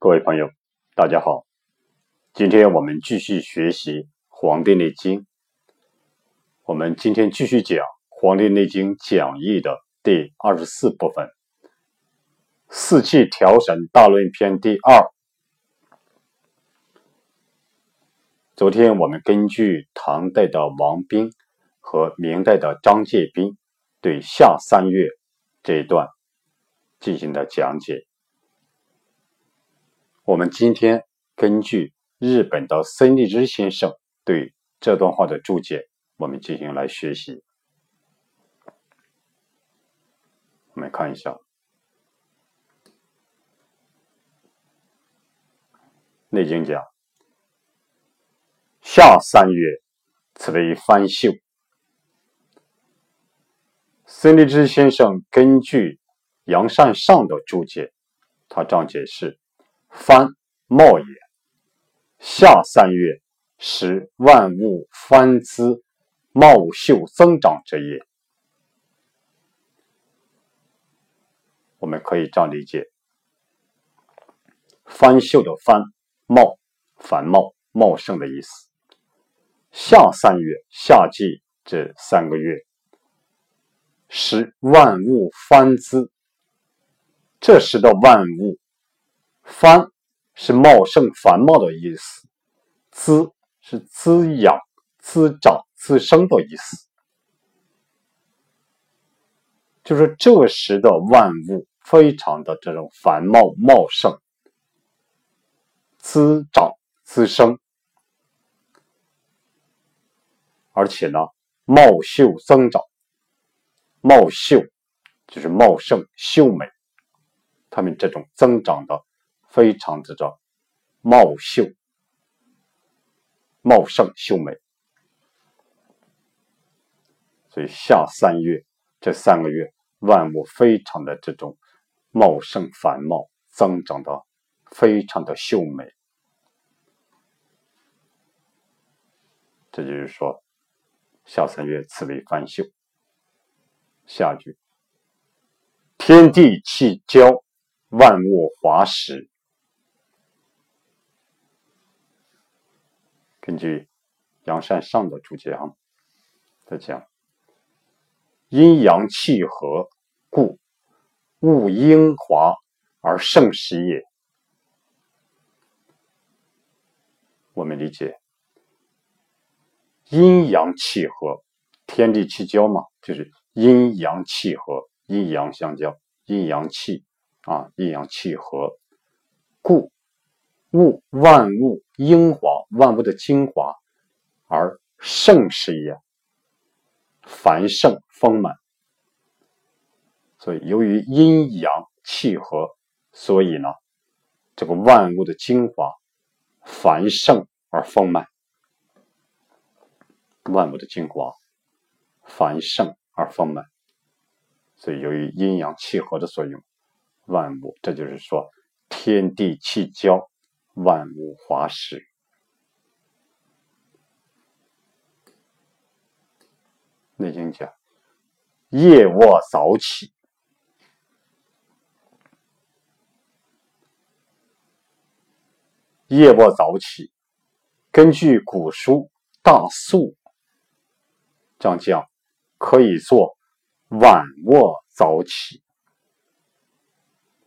各位朋友，大家好。今天我们继续学习《黄帝内经》。我们今天继续讲《黄帝内经讲义》的第二十四部分——四气调神大论篇第二。昨天我们根据唐代的王冰和明代的张介宾对夏三月这一段进行了讲解。我们今天根据日本的森立之先生对这段话的注解，我们进行来学习。我们看一下《内经》讲：“夏三月，此为番秀。”森立之先生根据杨善上的注解，他这样解释。番茂也，夏三月，使万物番滋茂秀增长之也。我们可以这样理解：番秀的番茂，繁茂茂盛的意思。夏三月，夏季这三个月，使万物番滋，这时的万物。繁是茂盛、繁茂的意思，滋是滋养、滋长、滋生的意思。就是这时的万物非常的这种繁茂、茂盛、滋长、滋生，而且呢，茂秀增长，茂秀就是茂盛、秀美，它们这种增长的。非常之着茂秀、茂盛、秀美，所以夏三月这三个月，万物非常的这种茂盛繁茂，增长的非常的秀美。这就是说，夏三月此为繁秀。下句：天地气交，万物华实。根据杨善上的注解啊，他讲阴阳气和，故物阴华而盛时也。我们理解阴阳气和，天地气交嘛，就是阴阳气和，阴阳相交，阴阳气啊，阴阳气和，故。物万物英华，万物的精华，而盛世也，繁盛丰满。所以，由于阴阳契合，所以呢，这个万物的精华繁盛而丰满。万物的精华繁盛而丰满，所以由于阴阳契合的作用，万物，这就是说天地气交。万物华实。内经讲：夜卧早起，夜卧早起。根据古书《大素》这样讲，可以做晚卧早起，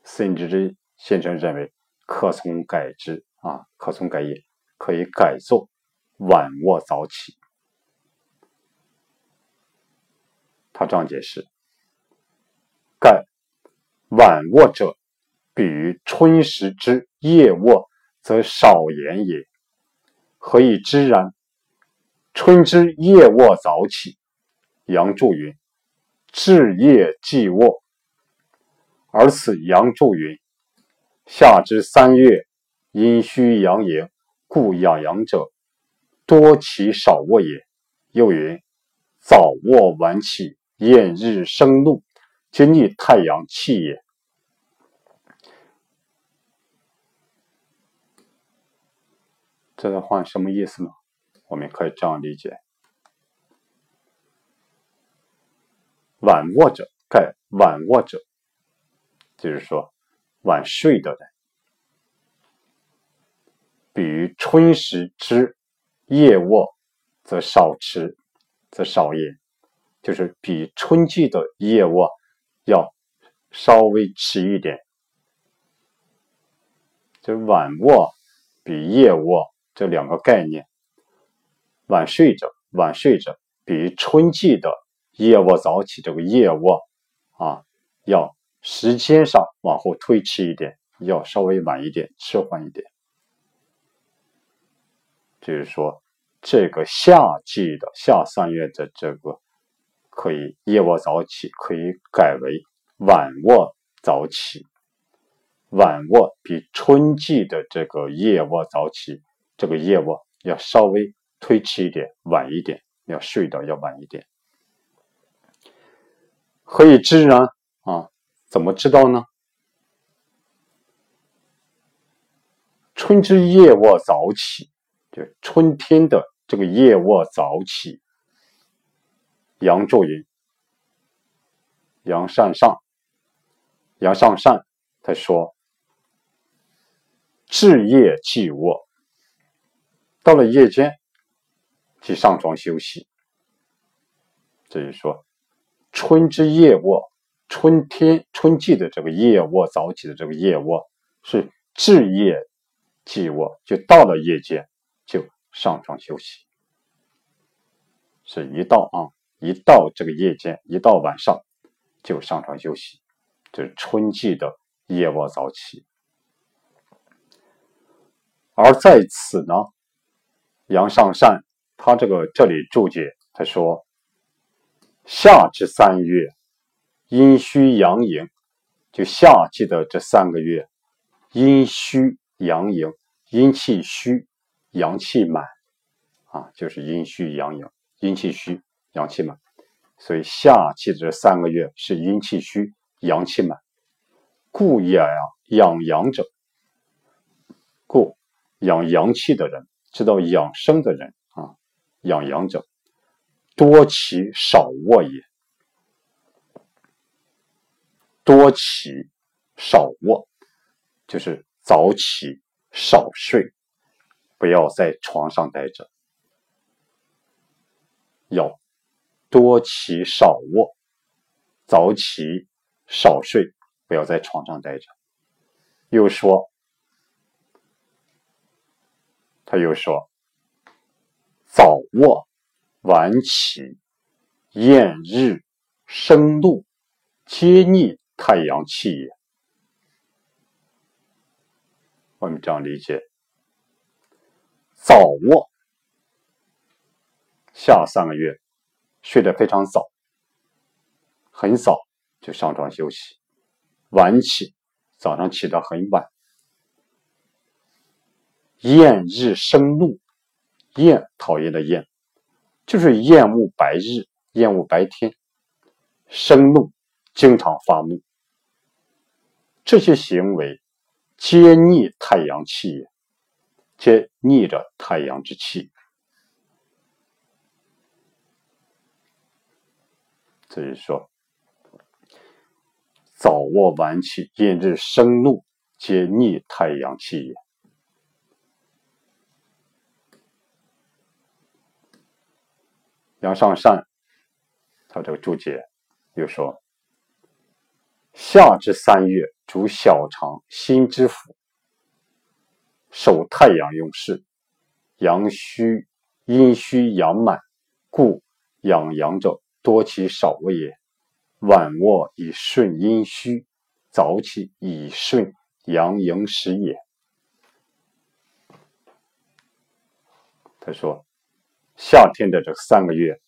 甚至这先生认为。可从改之啊，可从改也，可以改作晚卧早起。他这样解释：盖晚卧者，比于春时之夜卧，则少言也。何以知然？春之夜卧早起，阳注云：至夜即卧，而此阳注云。夏之三月，阴虚阳盈，故养阳者多其少卧也。又云：早卧晚起，厌日生怒，皆逆太阳气也。这段话什么意思呢？我们可以这样理解：晚卧者，盖晚卧者，就是说。晚睡的人，于春时之夜卧，则少吃，则少饮。就是比春季的夜卧要稍微迟一点。这晚卧比夜卧这两个概念，晚睡着，晚睡着比春季的夜卧早起这个夜卧啊，要时间上往后推迟一点，要稍微晚一点，迟缓一点。就是说，这个夏季的夏三月的这个可以夜卧早起，可以改为晚卧早起。晚卧比春季的这个夜卧早起，这个夜卧要稍微推迟一点，晚一点，要睡的要晚一点。何以知呢？啊，怎么知道呢？春之夜卧早起，就春天的这个夜卧早起。杨仲云、杨善上、杨上善他说。至夜即卧，到了夜间即上床休息。这就说，春之夜卧，春天春季的这个夜卧早起的这个夜卧是至夜即卧，就到了夜间就上床休息。是一到啊，一到这个夜间，一到晚上就上床休息，这是春季的夜卧早起。而在此呢，杨尚善他这个这里注解他说：“夏至三月，阴虚阳盈，就夏季的这三个月，阴虚阳盈，阴气虚，阳气满，啊，就是阴虚阳盈，阴气虚，阳气满。所以夏季的这三个月是阴气虚，阳气满，故养养阳者，故。”养阳气的人，知道养生的人啊，养阳者多起少卧也。多起少卧，就是早起少睡，不要在床上待着，要多起少卧，早起少睡，不要在床上待着。又说。他又说：“早卧晚起，厌日生怒，皆逆太阳气也。”我们这样理解：早卧，下三个月睡得非常早，很早就上床休息；晚起，早上起得很晚。厌日生怒，厌讨厌的厌，就是厌恶白日，厌恶白天。生怒，经常发怒。这些行为皆逆太阳气也，皆逆着太阳之气。所以说，早卧晚起，厌日生怒，皆逆太阳气也。杨尚善，他这个注解又说：“夏至三月，主小肠、心之府，守太阳用事，阳虚、阴虚、阳满，故养阳者多其少卧也。晚卧以顺阴虚，早起以顺阳盈时也。”他说。夏天的这三个月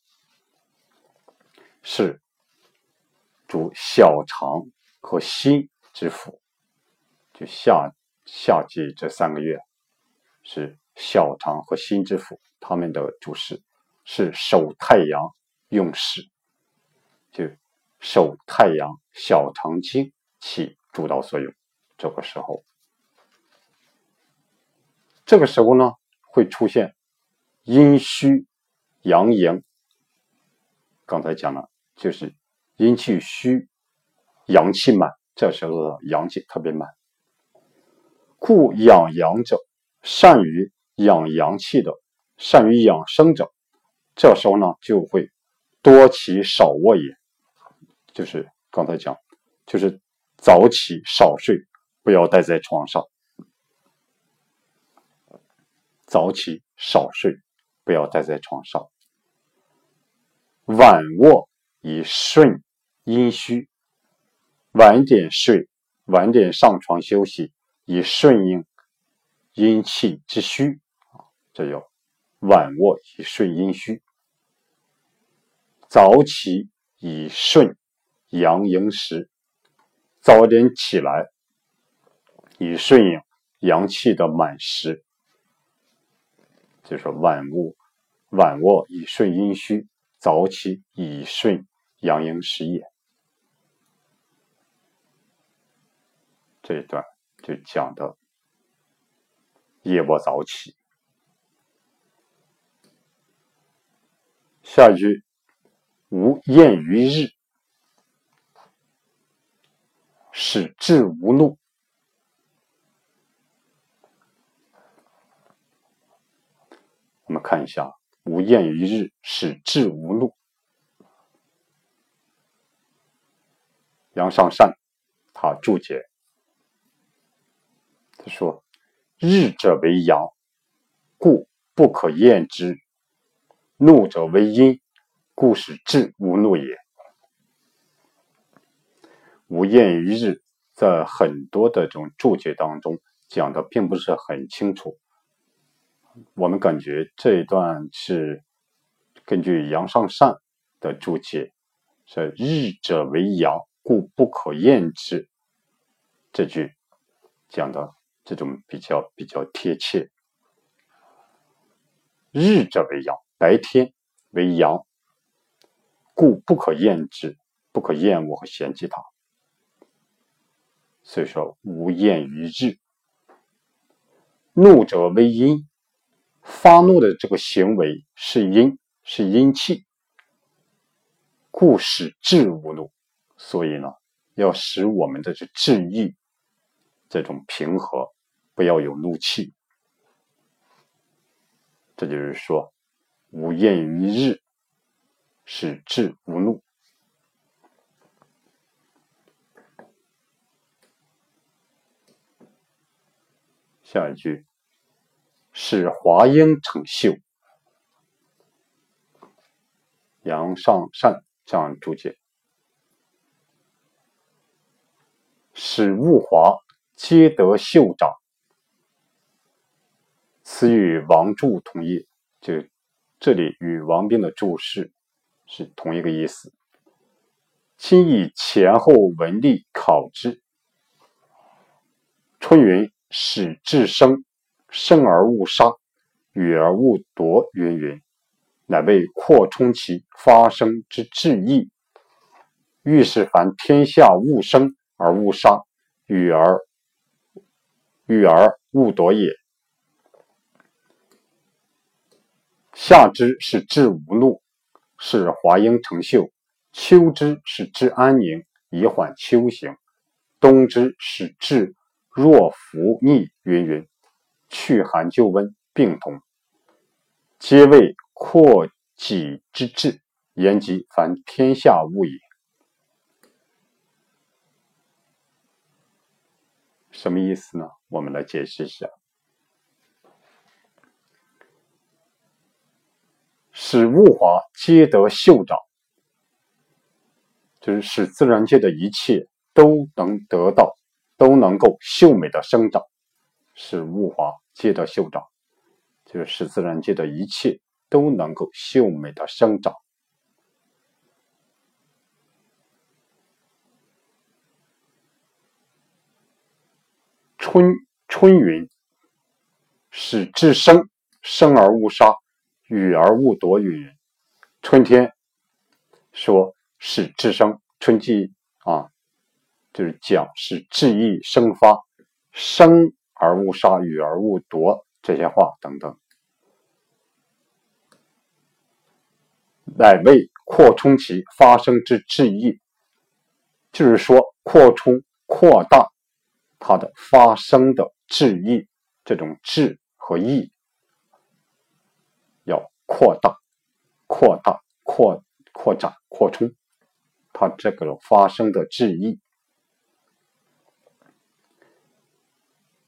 是主小肠和心之府，就夏夏季这三个月是小肠和心之府，他们的主事是守太阳用事，就守太阳小肠经起主导作用。这个时候，这个时候呢会出现。阴虚阳盈，刚才讲了，就是阴气虚，阳气满，这时候阳气特别满。故养阳者善于养阳气的、善于养生者，这时候呢就会多起少卧也。就是刚才讲，就是早起少睡，不要待在床上。早起少睡，不要待在床上。晚卧以顺阴虚，晚点睡，晚点上床休息，以顺应阴气之虚这叫晚卧以顺阴虚。早起以顺阳营时，早点起来，以顺应阳气的满时。就是晚卧，晚卧以顺阴虚，早起以顺阳阴时也。这一段就讲的夜卧早起。下一句，无厌于日，使志无怒。我们看一下，无厌于日，使志无怒。杨尚善他注解，他说：“日者为阳，故不可厌之；怒者为阴，故使志无怒也。”无厌于日，在很多的这种注解当中讲的并不是很清楚。我们感觉这一段是根据杨尚善的注解，是“日者为阳，故不可厌之”这句讲的这种比较比较贴切。日者为阳，白天为阳，故不可厌之，不可厌恶和嫌弃它。所以说，无厌于日。怒者为阴。发怒的这个行为是阴，是阴气，故使志无怒。所以呢，要使我们的这志意这种平和，不要有怒气。这就是说，无厌于日，使志无怒。下一句。使华英成秀，杨尚善这样注解：使物华皆得秀长。此与王注同义，就这里与王斌的注释是同一个意思。今以前后文例考之。春云：“使至生。”生而勿杀，予而勿夺，云云，乃为扩充其发生之志意。欲使凡天下勿生而勿杀，予而予而勿夺也。夏之是志无怒，是华英成秀；秋之是志安宁，以缓秋行；冬之是志若服逆，云云。去寒就温，并同，皆为扩己之志，言及凡天下物也。什么意思呢？我们来解释一下：使物华皆得秀长，就是使自然界的一切都能得到，都能够秀美的生长，使物华。皆得秀长，就是使自然界的一切都能够秀美的生长。春春云：“使至生，生而勿杀，予而勿夺。”云春天说：“使至生，春季啊，就是讲是志意生发，生。”而勿杀，予而勿夺，这些话等等，乃为扩充其发生之志意，就是说扩充、扩大它的发生的质意，这种质和意扩大、扩大、扩扩展、扩充，它这个发生的质意。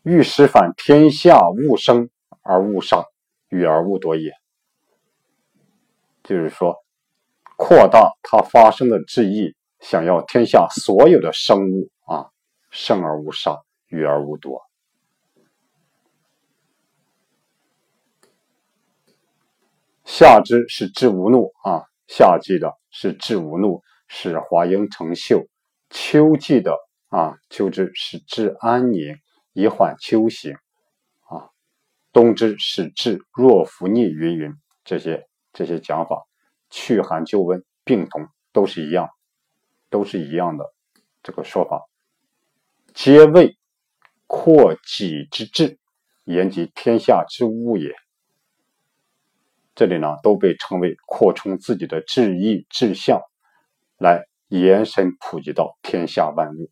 欲使反天下物生而勿杀，与而勿夺也。就是说，扩大它发生的质意，想要天下所有的生物啊生而勿杀，与而无夺。夏之是治无怒啊，夏季的是治无怒，是华英成秀；秋季的啊，秋之是治安宁。以缓秋行，啊，冬之是治若服逆云云，这些这些讲法，去寒救温病同，都是一样，都是一样的这个说法，皆为扩己之志，言及天下之物也。这里呢，都被称为扩充自己的志意志向，来延伸普及到天下万物。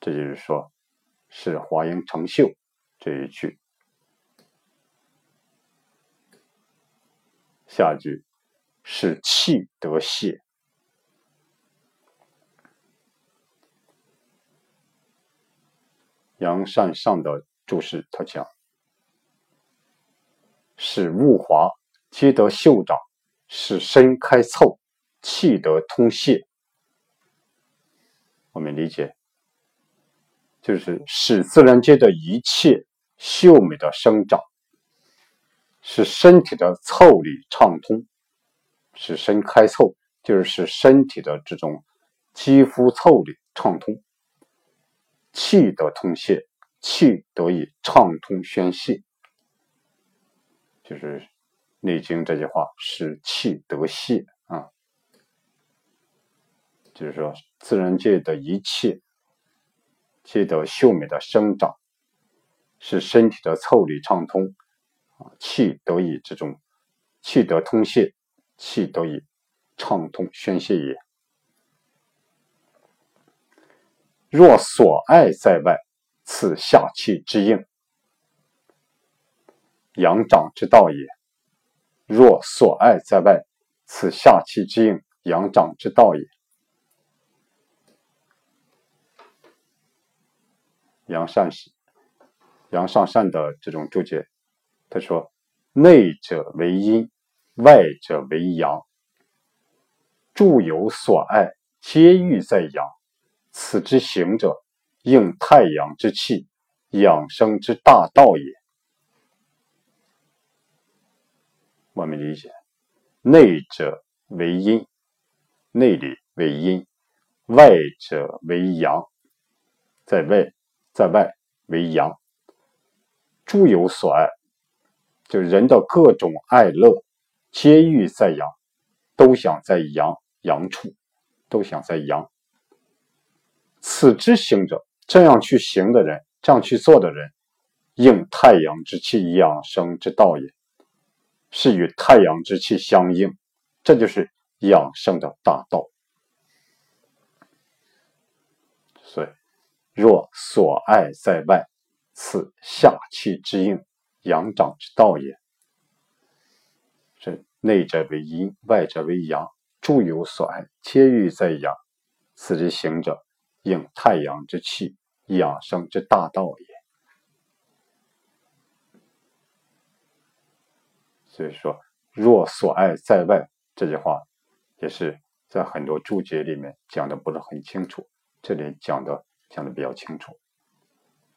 这就是说，是华阴成秀这一句。下句是气得泄。杨善上的注释他讲，使物华，皆得秀长，使身开凑，气得通泄。我们理解。就是使自然界的一切秀美的生长，使身体的腠理畅通，使身开凑，就是使身体的这种肌肤腠理畅通，气得通泄，气得以畅通宣泄，就是《内经》这句话，使气得泄啊，就是说自然界的一切。皆得秀美的生长，使身体的腠理畅通，啊，气得以这种气得通泄，气得以畅通宣泄也。若所爱在外，此下气之应，阳长之道也。若所爱在外，此下气之应，阳长之道也。杨善喜、杨上善的这种注解，他说：“内者为阴，外者为阳。诸有所爱，皆欲在阳。此之行者，应太阳之气，养生之大道也。”我们理解：内者为阴，内里为阴；外者为阳，在外。在外为阳，诸有所爱，就人的各种爱乐，皆欲在阳，都想在阳阳处，都想在阳。此之行者，这样去行的人，这样去做的人，应太阳之气养生之道也，是与太阳之气相应，这就是养生的大道。所以。若所爱在外，此下气之应，阳长之道也。是内者为阴，外者为阳，诸有所爱，皆欲在阳。此之行者，应太阳之气，养生之大道也。所以说，若所爱在外这句话，也是在很多注解里面讲的不是很清楚，这里讲的。讲的比较清楚，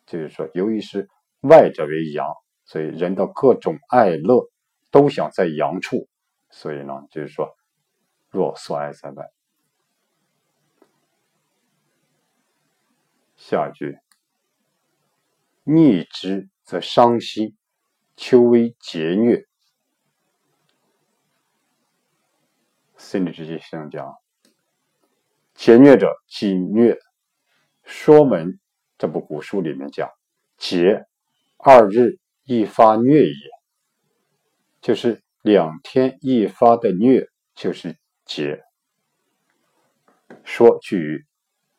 就是说，由于是外者为阳，所以人的各种爱乐都想在阳处，所以呢，就是说，若所爱在外。下句，逆之则伤心，秋微节虐。心理直接上讲，节虐者，己虐。《说文》这部古书里面讲：“节，二日一发虐也。”就是两天一发的虐，就是节。说句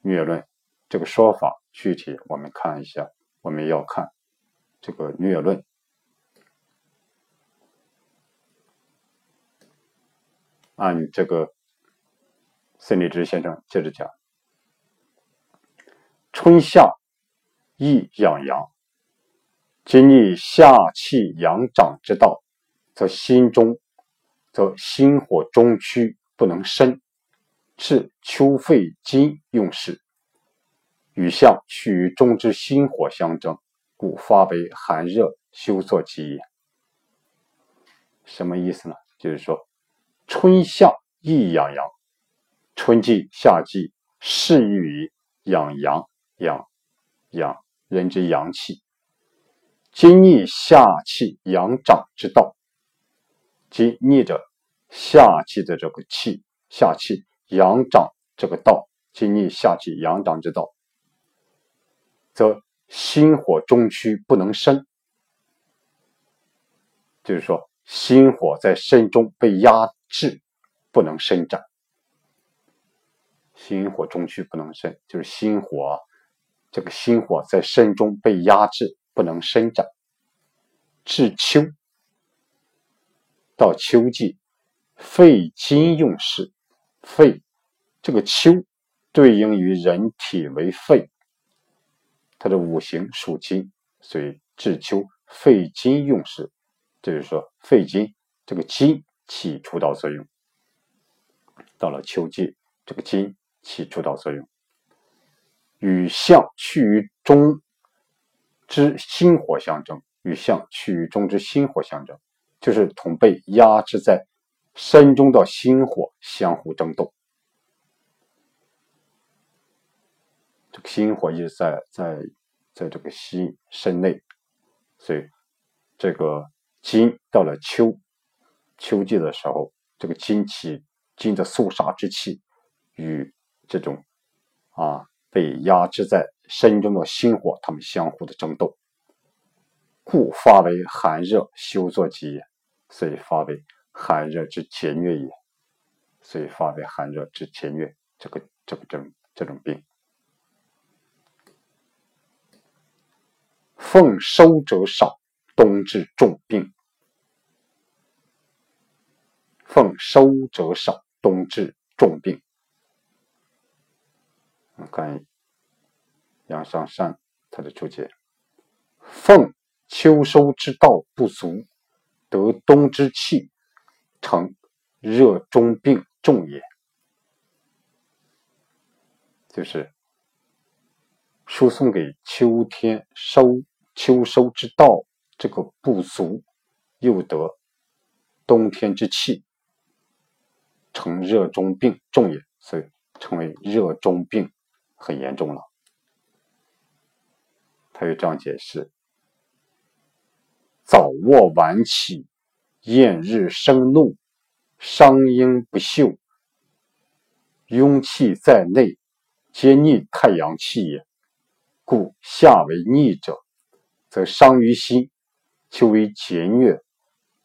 虐论，这个说法，具体我们看一下，我们要看这个《略论》。按这个孙立之先生接着讲，春夏易养阳，今历夏气阳长之道，则心中则心火中区不能生，是秋肺金用事。与相趋于中之心火相争，故发为寒热休作疾也。什么意思呢？就是说，春夏易养阳，春季、夏季适宜于养阳、养养人之阳气。今逆夏气阳长之道，即逆着夏季的这个气，夏气阳长这个道，今逆夏气阳长之道，则心火中虚，不能生。就是说。心火在身中被压制，不能伸展。心火中虚不能伸，就是心火，这个心火在身中被压制，不能伸展。至秋，到秋季，肺金用事。肺，这个秋对应于人体为肺，它的五行属金，所以至秋肺金用事。就是说，肺金这个金起主导作用，到了秋季，这个金起主导作用，与相趋于中之心火相争，与相趋于中之心火相争，就是同被压制在身中的心火相互争斗。这个心火一直在在在这个心身内，所以这个。金到了秋秋季的时候，这个金气、金的肃杀之气与这种啊被压制在身中的心火，他们相互的争斗，故发为寒热休作疾也。所以发为寒热之劫虐也。所以发为寒热之劫虐，这个这个这这种病，奉收者少，冬至重病。奉收者少，冬至重病。我看杨尚山他的注解：奉秋收之道不足，得冬之气，成热中病重也。就是输送给秋天收秋收之道这个不足，又得冬天之气。成热中病重也，所以称为热中病很严重了。他又这样解释：早卧晚起，厌日生怒，伤阴不休，壅气在内，皆逆太阳气也。故夏为逆者，则伤于心；秋为节虐，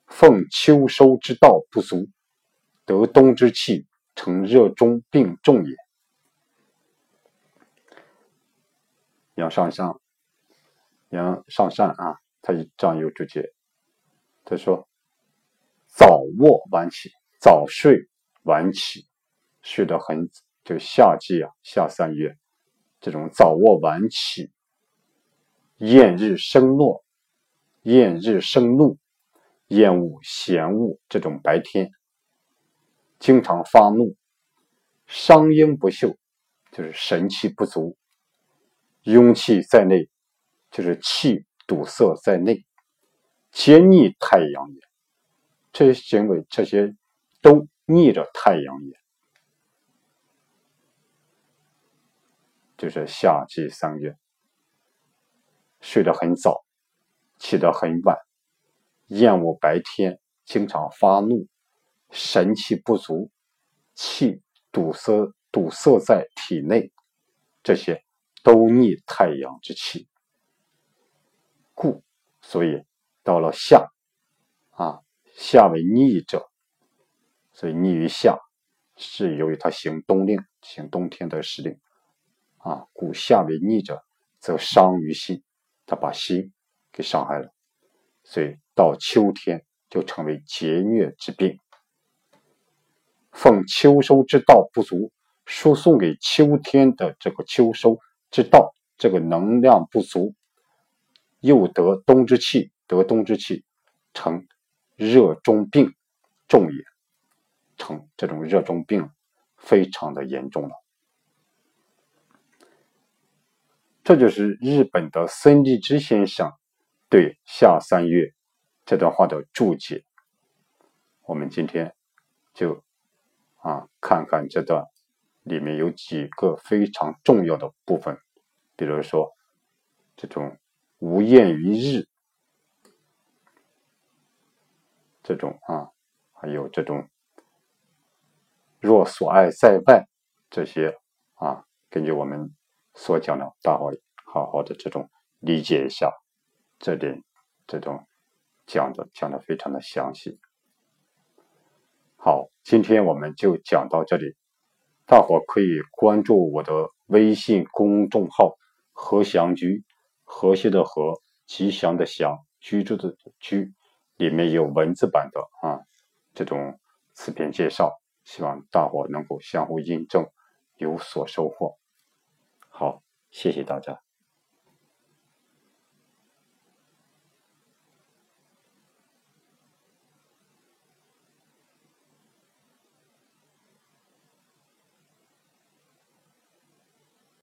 奉秋收之道不足。得冬之气，成热中病重也。杨上善，杨上善啊，他这样有注解。他说：早卧晚起，早睡晚起，睡得很，就夏季啊，夏三月这种早卧晚起，厌日生怒，厌日生怒，厌恶闲恶这种白天。经常发怒，伤阴不秀，就是神气不足；壅气在内，就是气堵塞在内，皆逆太阳也。这些行为，这些都逆着太阳也。就是夏季三月，睡得很早，起得很晚，厌恶白天，经常发怒。神气不足，气堵塞堵塞在体内，这些都逆太阳之气，故所以到了夏，啊夏为逆者，所以逆于夏，是由于它行冬令，行冬天的时令，啊故夏为逆者，则伤于心，他把心给伤害了，所以到秋天就成为劫虐之病。奉秋收之道不足，输送给秋天的这个秋收之道，这个能量不足，又得冬之气，得冬之气，成热中病重也，成这种热中病非常的严重了。这就是日本的森立之先生对夏三月这段话的注解。我们今天就啊看看这段里面有几个非常重要的部分，比如说这种无厌于日，这种啊，还有这种若所爱在外，这些啊，根据我们。所讲的，大伙好好的这种理解一下，这点这种讲的讲的非常的详细。好，今天我们就讲到这里，大伙可以关注我的微信公众号“和祥居”，和谐的和，吉祥的祥，居住的居，里面有文字版的啊这种词篇介绍，希望大伙能够相互印证，有所收获。好，谢谢大家。